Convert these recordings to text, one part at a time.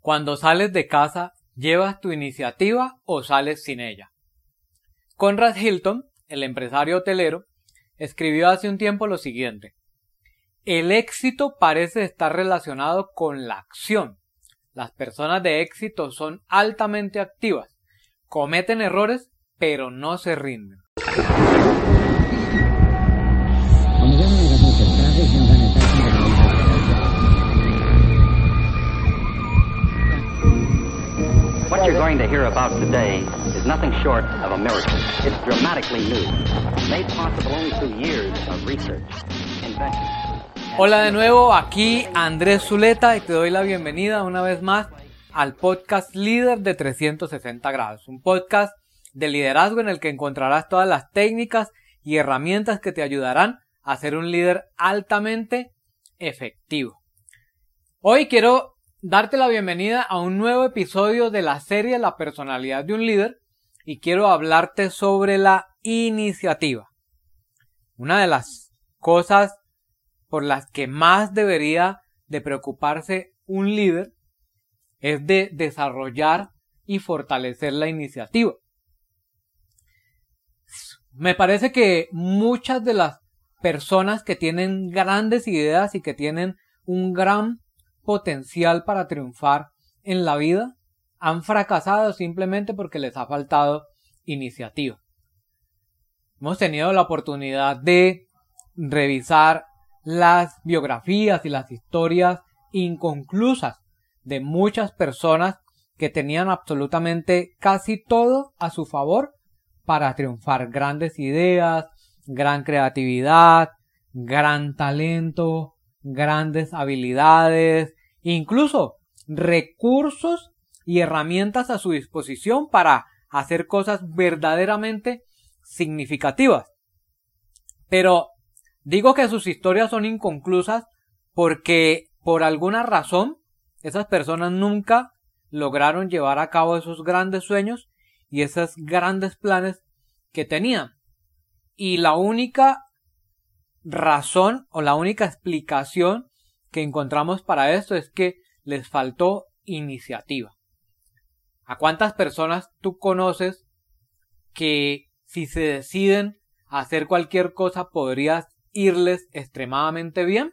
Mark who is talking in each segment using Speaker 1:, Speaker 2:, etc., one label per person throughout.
Speaker 1: Cuando sales de casa, ¿llevas tu iniciativa o sales sin ella? Conrad Hilton, el empresario hotelero, escribió hace un tiempo lo siguiente. El éxito parece estar relacionado con la acción. Las personas de éxito son altamente activas, cometen errores, pero no se rinden. Hola de nuevo, aquí Andrés Zuleta y te doy la bienvenida una vez más al podcast líder de 360 grados, un podcast de liderazgo en el que encontrarás todas las técnicas y herramientas que te ayudarán a ser un líder altamente efectivo. Hoy quiero darte la bienvenida a un nuevo episodio de la serie La personalidad de un líder y quiero hablarte sobre la iniciativa. Una de las cosas por las que más debería de preocuparse un líder es de desarrollar y fortalecer la iniciativa. Me parece que muchas de las personas que tienen grandes ideas y que tienen un gran potencial para triunfar en la vida han fracasado simplemente porque les ha faltado iniciativa. Hemos tenido la oportunidad de revisar las biografías y las historias inconclusas de muchas personas que tenían absolutamente casi todo a su favor para triunfar. Grandes ideas, gran creatividad, gran talento, grandes habilidades, incluso recursos y herramientas a su disposición para hacer cosas verdaderamente significativas. Pero digo que sus historias son inconclusas porque por alguna razón esas personas nunca lograron llevar a cabo esos grandes sueños y esos grandes planes que tenían. Y la única razón o la única explicación que encontramos para esto es que les faltó iniciativa. ¿A cuántas personas tú conoces que si se deciden hacer cualquier cosa podrías irles extremadamente bien?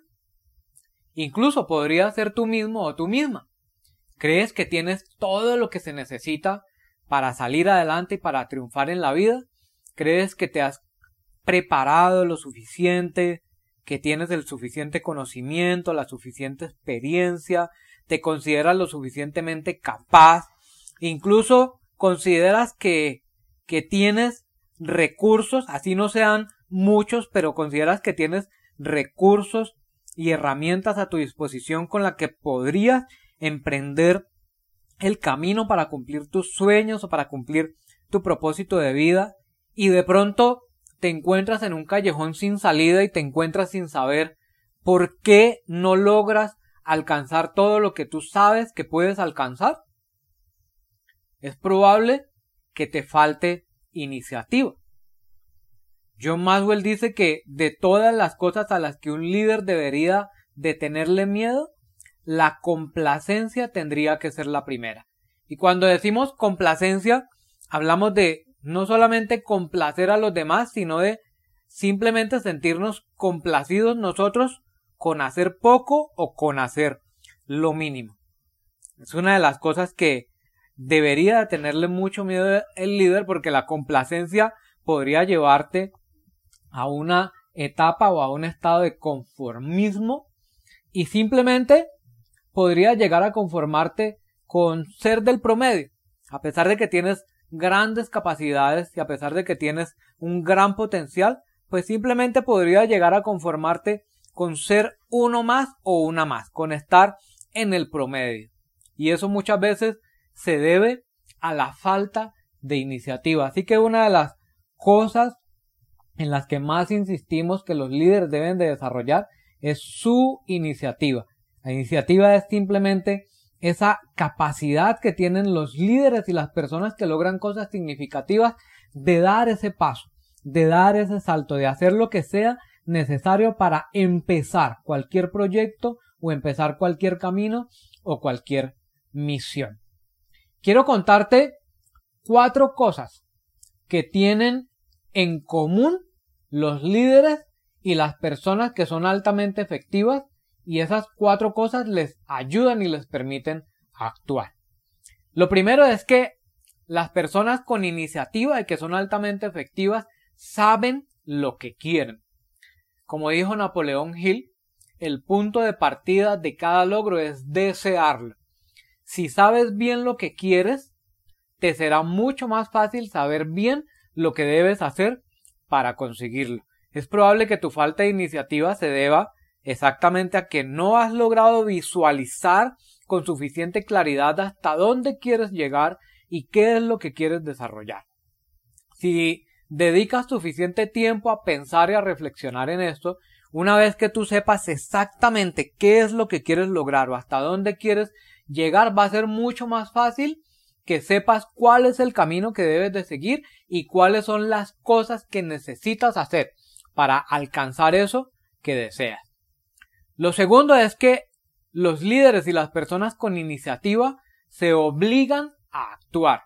Speaker 1: Incluso podrías ser tú mismo o tú misma. ¿Crees que tienes todo lo que se necesita para salir adelante y para triunfar en la vida? ¿Crees que te has preparado lo suficiente, que tienes el suficiente conocimiento, la suficiente experiencia, te consideras lo suficientemente capaz, incluso consideras que, que tienes recursos, así no sean muchos, pero consideras que tienes recursos y herramientas a tu disposición con la que podrías emprender el camino para cumplir tus sueños o para cumplir tu propósito de vida y de pronto te encuentras en un callejón sin salida y te encuentras sin saber por qué no logras alcanzar todo lo que tú sabes que puedes alcanzar. Es probable que te falte iniciativa. John Maswell dice que de todas las cosas a las que un líder debería de tenerle miedo, la complacencia tendría que ser la primera. Y cuando decimos complacencia, hablamos de no solamente complacer a los demás, sino de simplemente sentirnos complacidos nosotros con hacer poco o con hacer lo mínimo. Es una de las cosas que debería tenerle mucho miedo el líder porque la complacencia podría llevarte a una etapa o a un estado de conformismo y simplemente podría llegar a conformarte con ser del promedio, a pesar de que tienes grandes capacidades y a pesar de que tienes un gran potencial, pues simplemente podría llegar a conformarte con ser uno más o una más, con estar en el promedio. Y eso muchas veces se debe a la falta de iniciativa. Así que una de las cosas en las que más insistimos que los líderes deben de desarrollar es su iniciativa. La iniciativa es simplemente esa capacidad que tienen los líderes y las personas que logran cosas significativas de dar ese paso, de dar ese salto, de hacer lo que sea necesario para empezar cualquier proyecto o empezar cualquier camino o cualquier misión. Quiero contarte cuatro cosas que tienen en común los líderes y las personas que son altamente efectivas y esas cuatro cosas les ayudan y les permiten actuar. Lo primero es que las personas con iniciativa y que son altamente efectivas saben lo que quieren. Como dijo Napoleón Hill, el punto de partida de cada logro es desearlo. Si sabes bien lo que quieres, te será mucho más fácil saber bien lo que debes hacer para conseguirlo. Es probable que tu falta de iniciativa se deba exactamente a que no has logrado visualizar con suficiente claridad hasta dónde quieres llegar y qué es lo que quieres desarrollar. Si dedicas suficiente tiempo a pensar y a reflexionar en esto, una vez que tú sepas exactamente qué es lo que quieres lograr o hasta dónde quieres llegar, va a ser mucho más fácil que sepas cuál es el camino que debes de seguir y cuáles son las cosas que necesitas hacer para alcanzar eso que deseas. Lo segundo es que los líderes y las personas con iniciativa se obligan a actuar.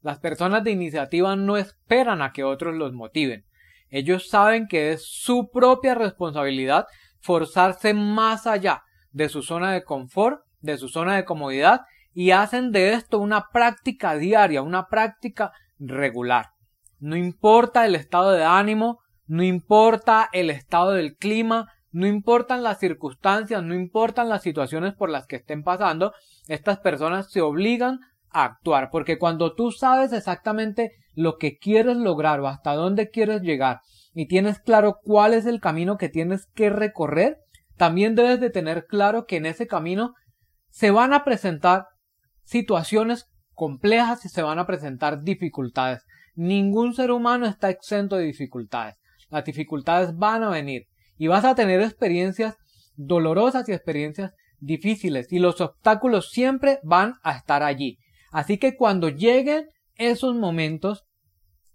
Speaker 1: Las personas de iniciativa no esperan a que otros los motiven. Ellos saben que es su propia responsabilidad forzarse más allá de su zona de confort, de su zona de comodidad y hacen de esto una práctica diaria, una práctica regular. No importa el estado de ánimo, no importa el estado del clima, no importan las circunstancias, no importan las situaciones por las que estén pasando, estas personas se obligan a actuar, porque cuando tú sabes exactamente lo que quieres lograr o hasta dónde quieres llegar y tienes claro cuál es el camino que tienes que recorrer, también debes de tener claro que en ese camino se van a presentar situaciones complejas y se van a presentar dificultades. Ningún ser humano está exento de dificultades. Las dificultades van a venir y vas a tener experiencias dolorosas y experiencias difíciles y los obstáculos siempre van a estar allí. Así que cuando lleguen esos momentos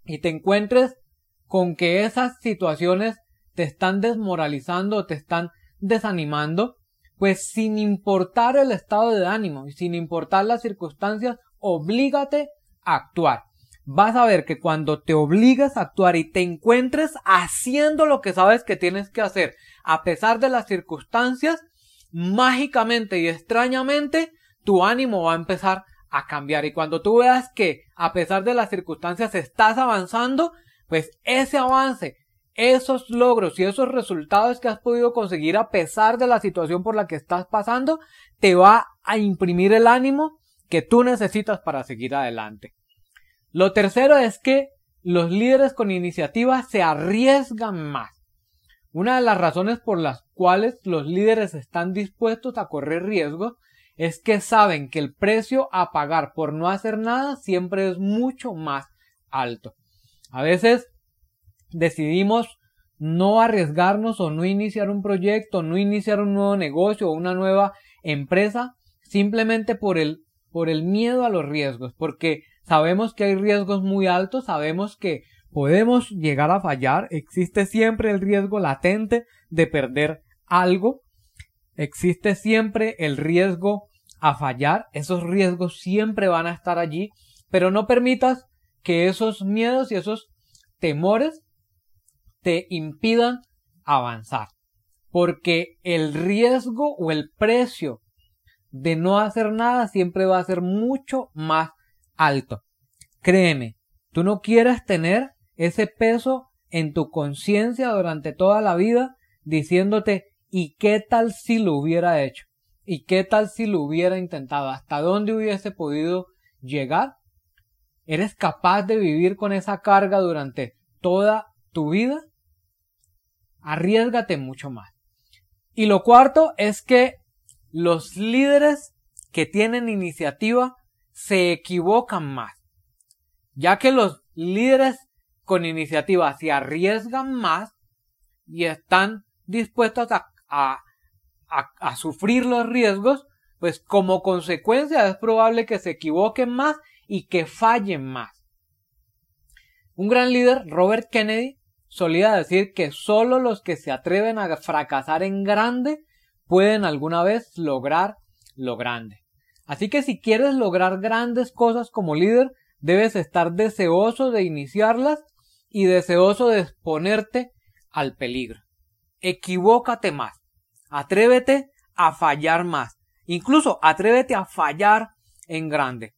Speaker 1: y te encuentres con que esas situaciones te están desmoralizando o te están desanimando, pues sin importar el estado de ánimo y sin importar las circunstancias, oblígate a actuar. Vas a ver que cuando te obligas a actuar y te encuentres haciendo lo que sabes que tienes que hacer, a pesar de las circunstancias, mágicamente y extrañamente, tu ánimo va a empezar a cambiar. Y cuando tú veas que, a pesar de las circunstancias, estás avanzando, pues ese avance, esos logros y esos resultados que has podido conseguir a pesar de la situación por la que estás pasando, te va a imprimir el ánimo que tú necesitas para seguir adelante. Lo tercero es que los líderes con iniciativa se arriesgan más. Una de las razones por las cuales los líderes están dispuestos a correr riesgos es que saben que el precio a pagar por no hacer nada siempre es mucho más alto. A veces decidimos no arriesgarnos o no iniciar un proyecto, no iniciar un nuevo negocio o una nueva empresa simplemente por el, por el miedo a los riesgos, porque sabemos que hay riesgos muy altos, sabemos que podemos llegar a fallar, existe siempre el riesgo latente de perder algo, existe siempre el riesgo a fallar, esos riesgos siempre van a estar allí, pero no permitas que esos miedos y esos temores te impidan avanzar. Porque el riesgo o el precio de no hacer nada siempre va a ser mucho más alto. Créeme, tú no quieres tener ese peso en tu conciencia durante toda la vida diciéndote ¿y qué tal si lo hubiera hecho? ¿Y qué tal si lo hubiera intentado? ¿Hasta dónde hubiese podido llegar? ¿Eres capaz de vivir con esa carga durante toda tu vida? Arriesgate mucho más. Y lo cuarto es que los líderes que tienen iniciativa se equivocan más, ya que los líderes con iniciativa se arriesgan más y están dispuestos a, a, a, sufrir los riesgos, pues como consecuencia es probable que se equivoquen más y que fallen más. Un gran líder, Robert Kennedy, solía decir que solo los que se atreven a fracasar en grande pueden alguna vez lograr lo grande. Así que si quieres lograr grandes cosas como líder, debes estar deseoso de iniciarlas y deseoso de exponerte al peligro. Equivócate más. Atrévete a fallar más. Incluso atrévete a fallar en grande.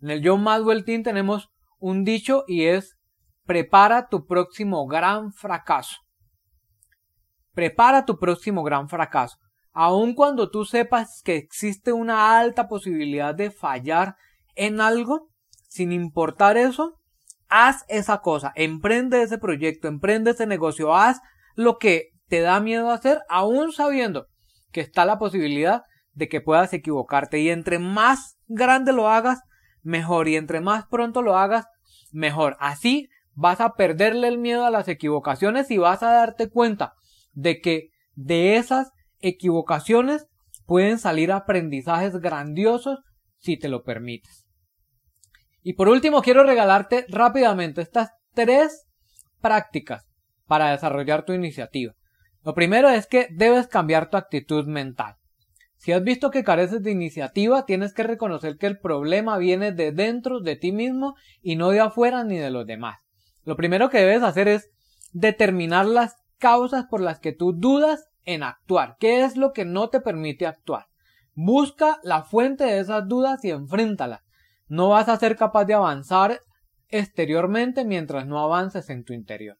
Speaker 1: En el John Maxwell Team tenemos un dicho y es prepara tu próximo gran fracaso. Prepara tu próximo gran fracaso. Aun cuando tú sepas que existe una alta posibilidad de fallar en algo, sin importar eso, haz esa cosa, emprende ese proyecto, emprende ese negocio, haz lo que te da miedo hacer, aún sabiendo que está la posibilidad de que puedas equivocarte. Y entre más grande lo hagas, mejor. Y entre más pronto lo hagas, mejor. Así vas a perderle el miedo a las equivocaciones y vas a darte cuenta de que de esas equivocaciones pueden salir aprendizajes grandiosos si te lo permites. Y por último quiero regalarte rápidamente estas tres prácticas para desarrollar tu iniciativa. Lo primero es que debes cambiar tu actitud mental. Si has visto que careces de iniciativa, tienes que reconocer que el problema viene de dentro de ti mismo y no de afuera ni de los demás. Lo primero que debes hacer es determinar las causas por las que tú dudas en actuar. ¿Qué es lo que no te permite actuar? Busca la fuente de esas dudas y enfréntalas. No vas a ser capaz de avanzar exteriormente mientras no avances en tu interior.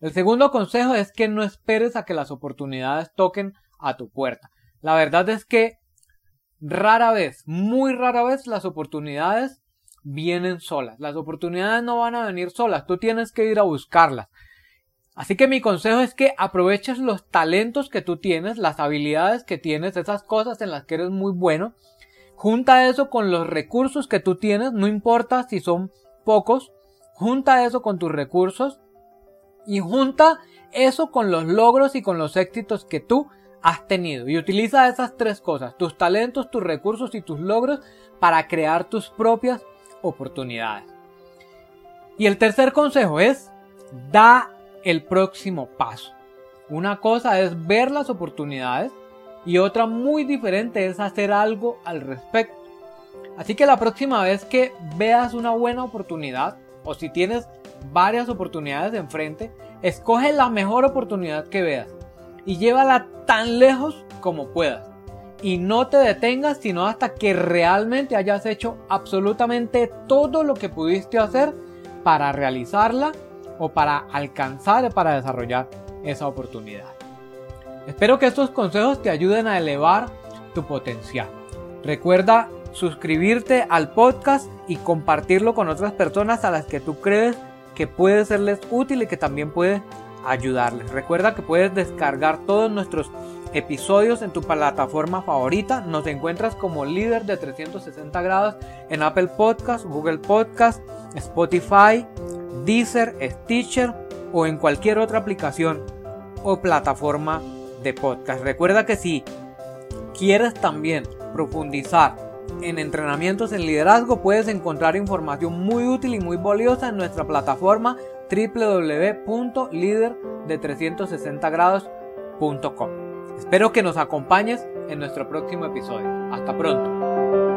Speaker 1: El segundo consejo es que no esperes a que las oportunidades toquen a tu puerta. La verdad es que rara vez, muy rara vez las oportunidades vienen solas. Las oportunidades no van a venir solas, tú tienes que ir a buscarlas. Así que mi consejo es que aproveches los talentos que tú tienes, las habilidades que tienes, esas cosas en las que eres muy bueno. Junta eso con los recursos que tú tienes, no importa si son pocos. Junta eso con tus recursos y junta eso con los logros y con los éxitos que tú has tenido. Y utiliza esas tres cosas, tus talentos, tus recursos y tus logros para crear tus propias oportunidades. Y el tercer consejo es, da el próximo paso. Una cosa es ver las oportunidades y otra muy diferente es hacer algo al respecto. Así que la próxima vez que veas una buena oportunidad o si tienes varias oportunidades enfrente, escoge la mejor oportunidad que veas y llévala tan lejos como puedas. Y no te detengas sino hasta que realmente hayas hecho absolutamente todo lo que pudiste hacer para realizarla o para alcanzar, para desarrollar esa oportunidad. Espero que estos consejos te ayuden a elevar tu potencial. Recuerda suscribirte al podcast y compartirlo con otras personas a las que tú crees que puede serles útil y que también puede ayudarles. Recuerda que puedes descargar todos nuestros episodios en tu plataforma favorita. Nos encuentras como líder de 360 grados en Apple Podcast, Google Podcast, Spotify, Deezer, Stitcher o en cualquier otra aplicación o plataforma de podcast. Recuerda que si quieres también profundizar en entrenamientos en liderazgo, puedes encontrar información muy útil y muy valiosa en nuestra plataforma www.lider360grados.com. Espero que nos acompañes en nuestro próximo episodio. Hasta pronto.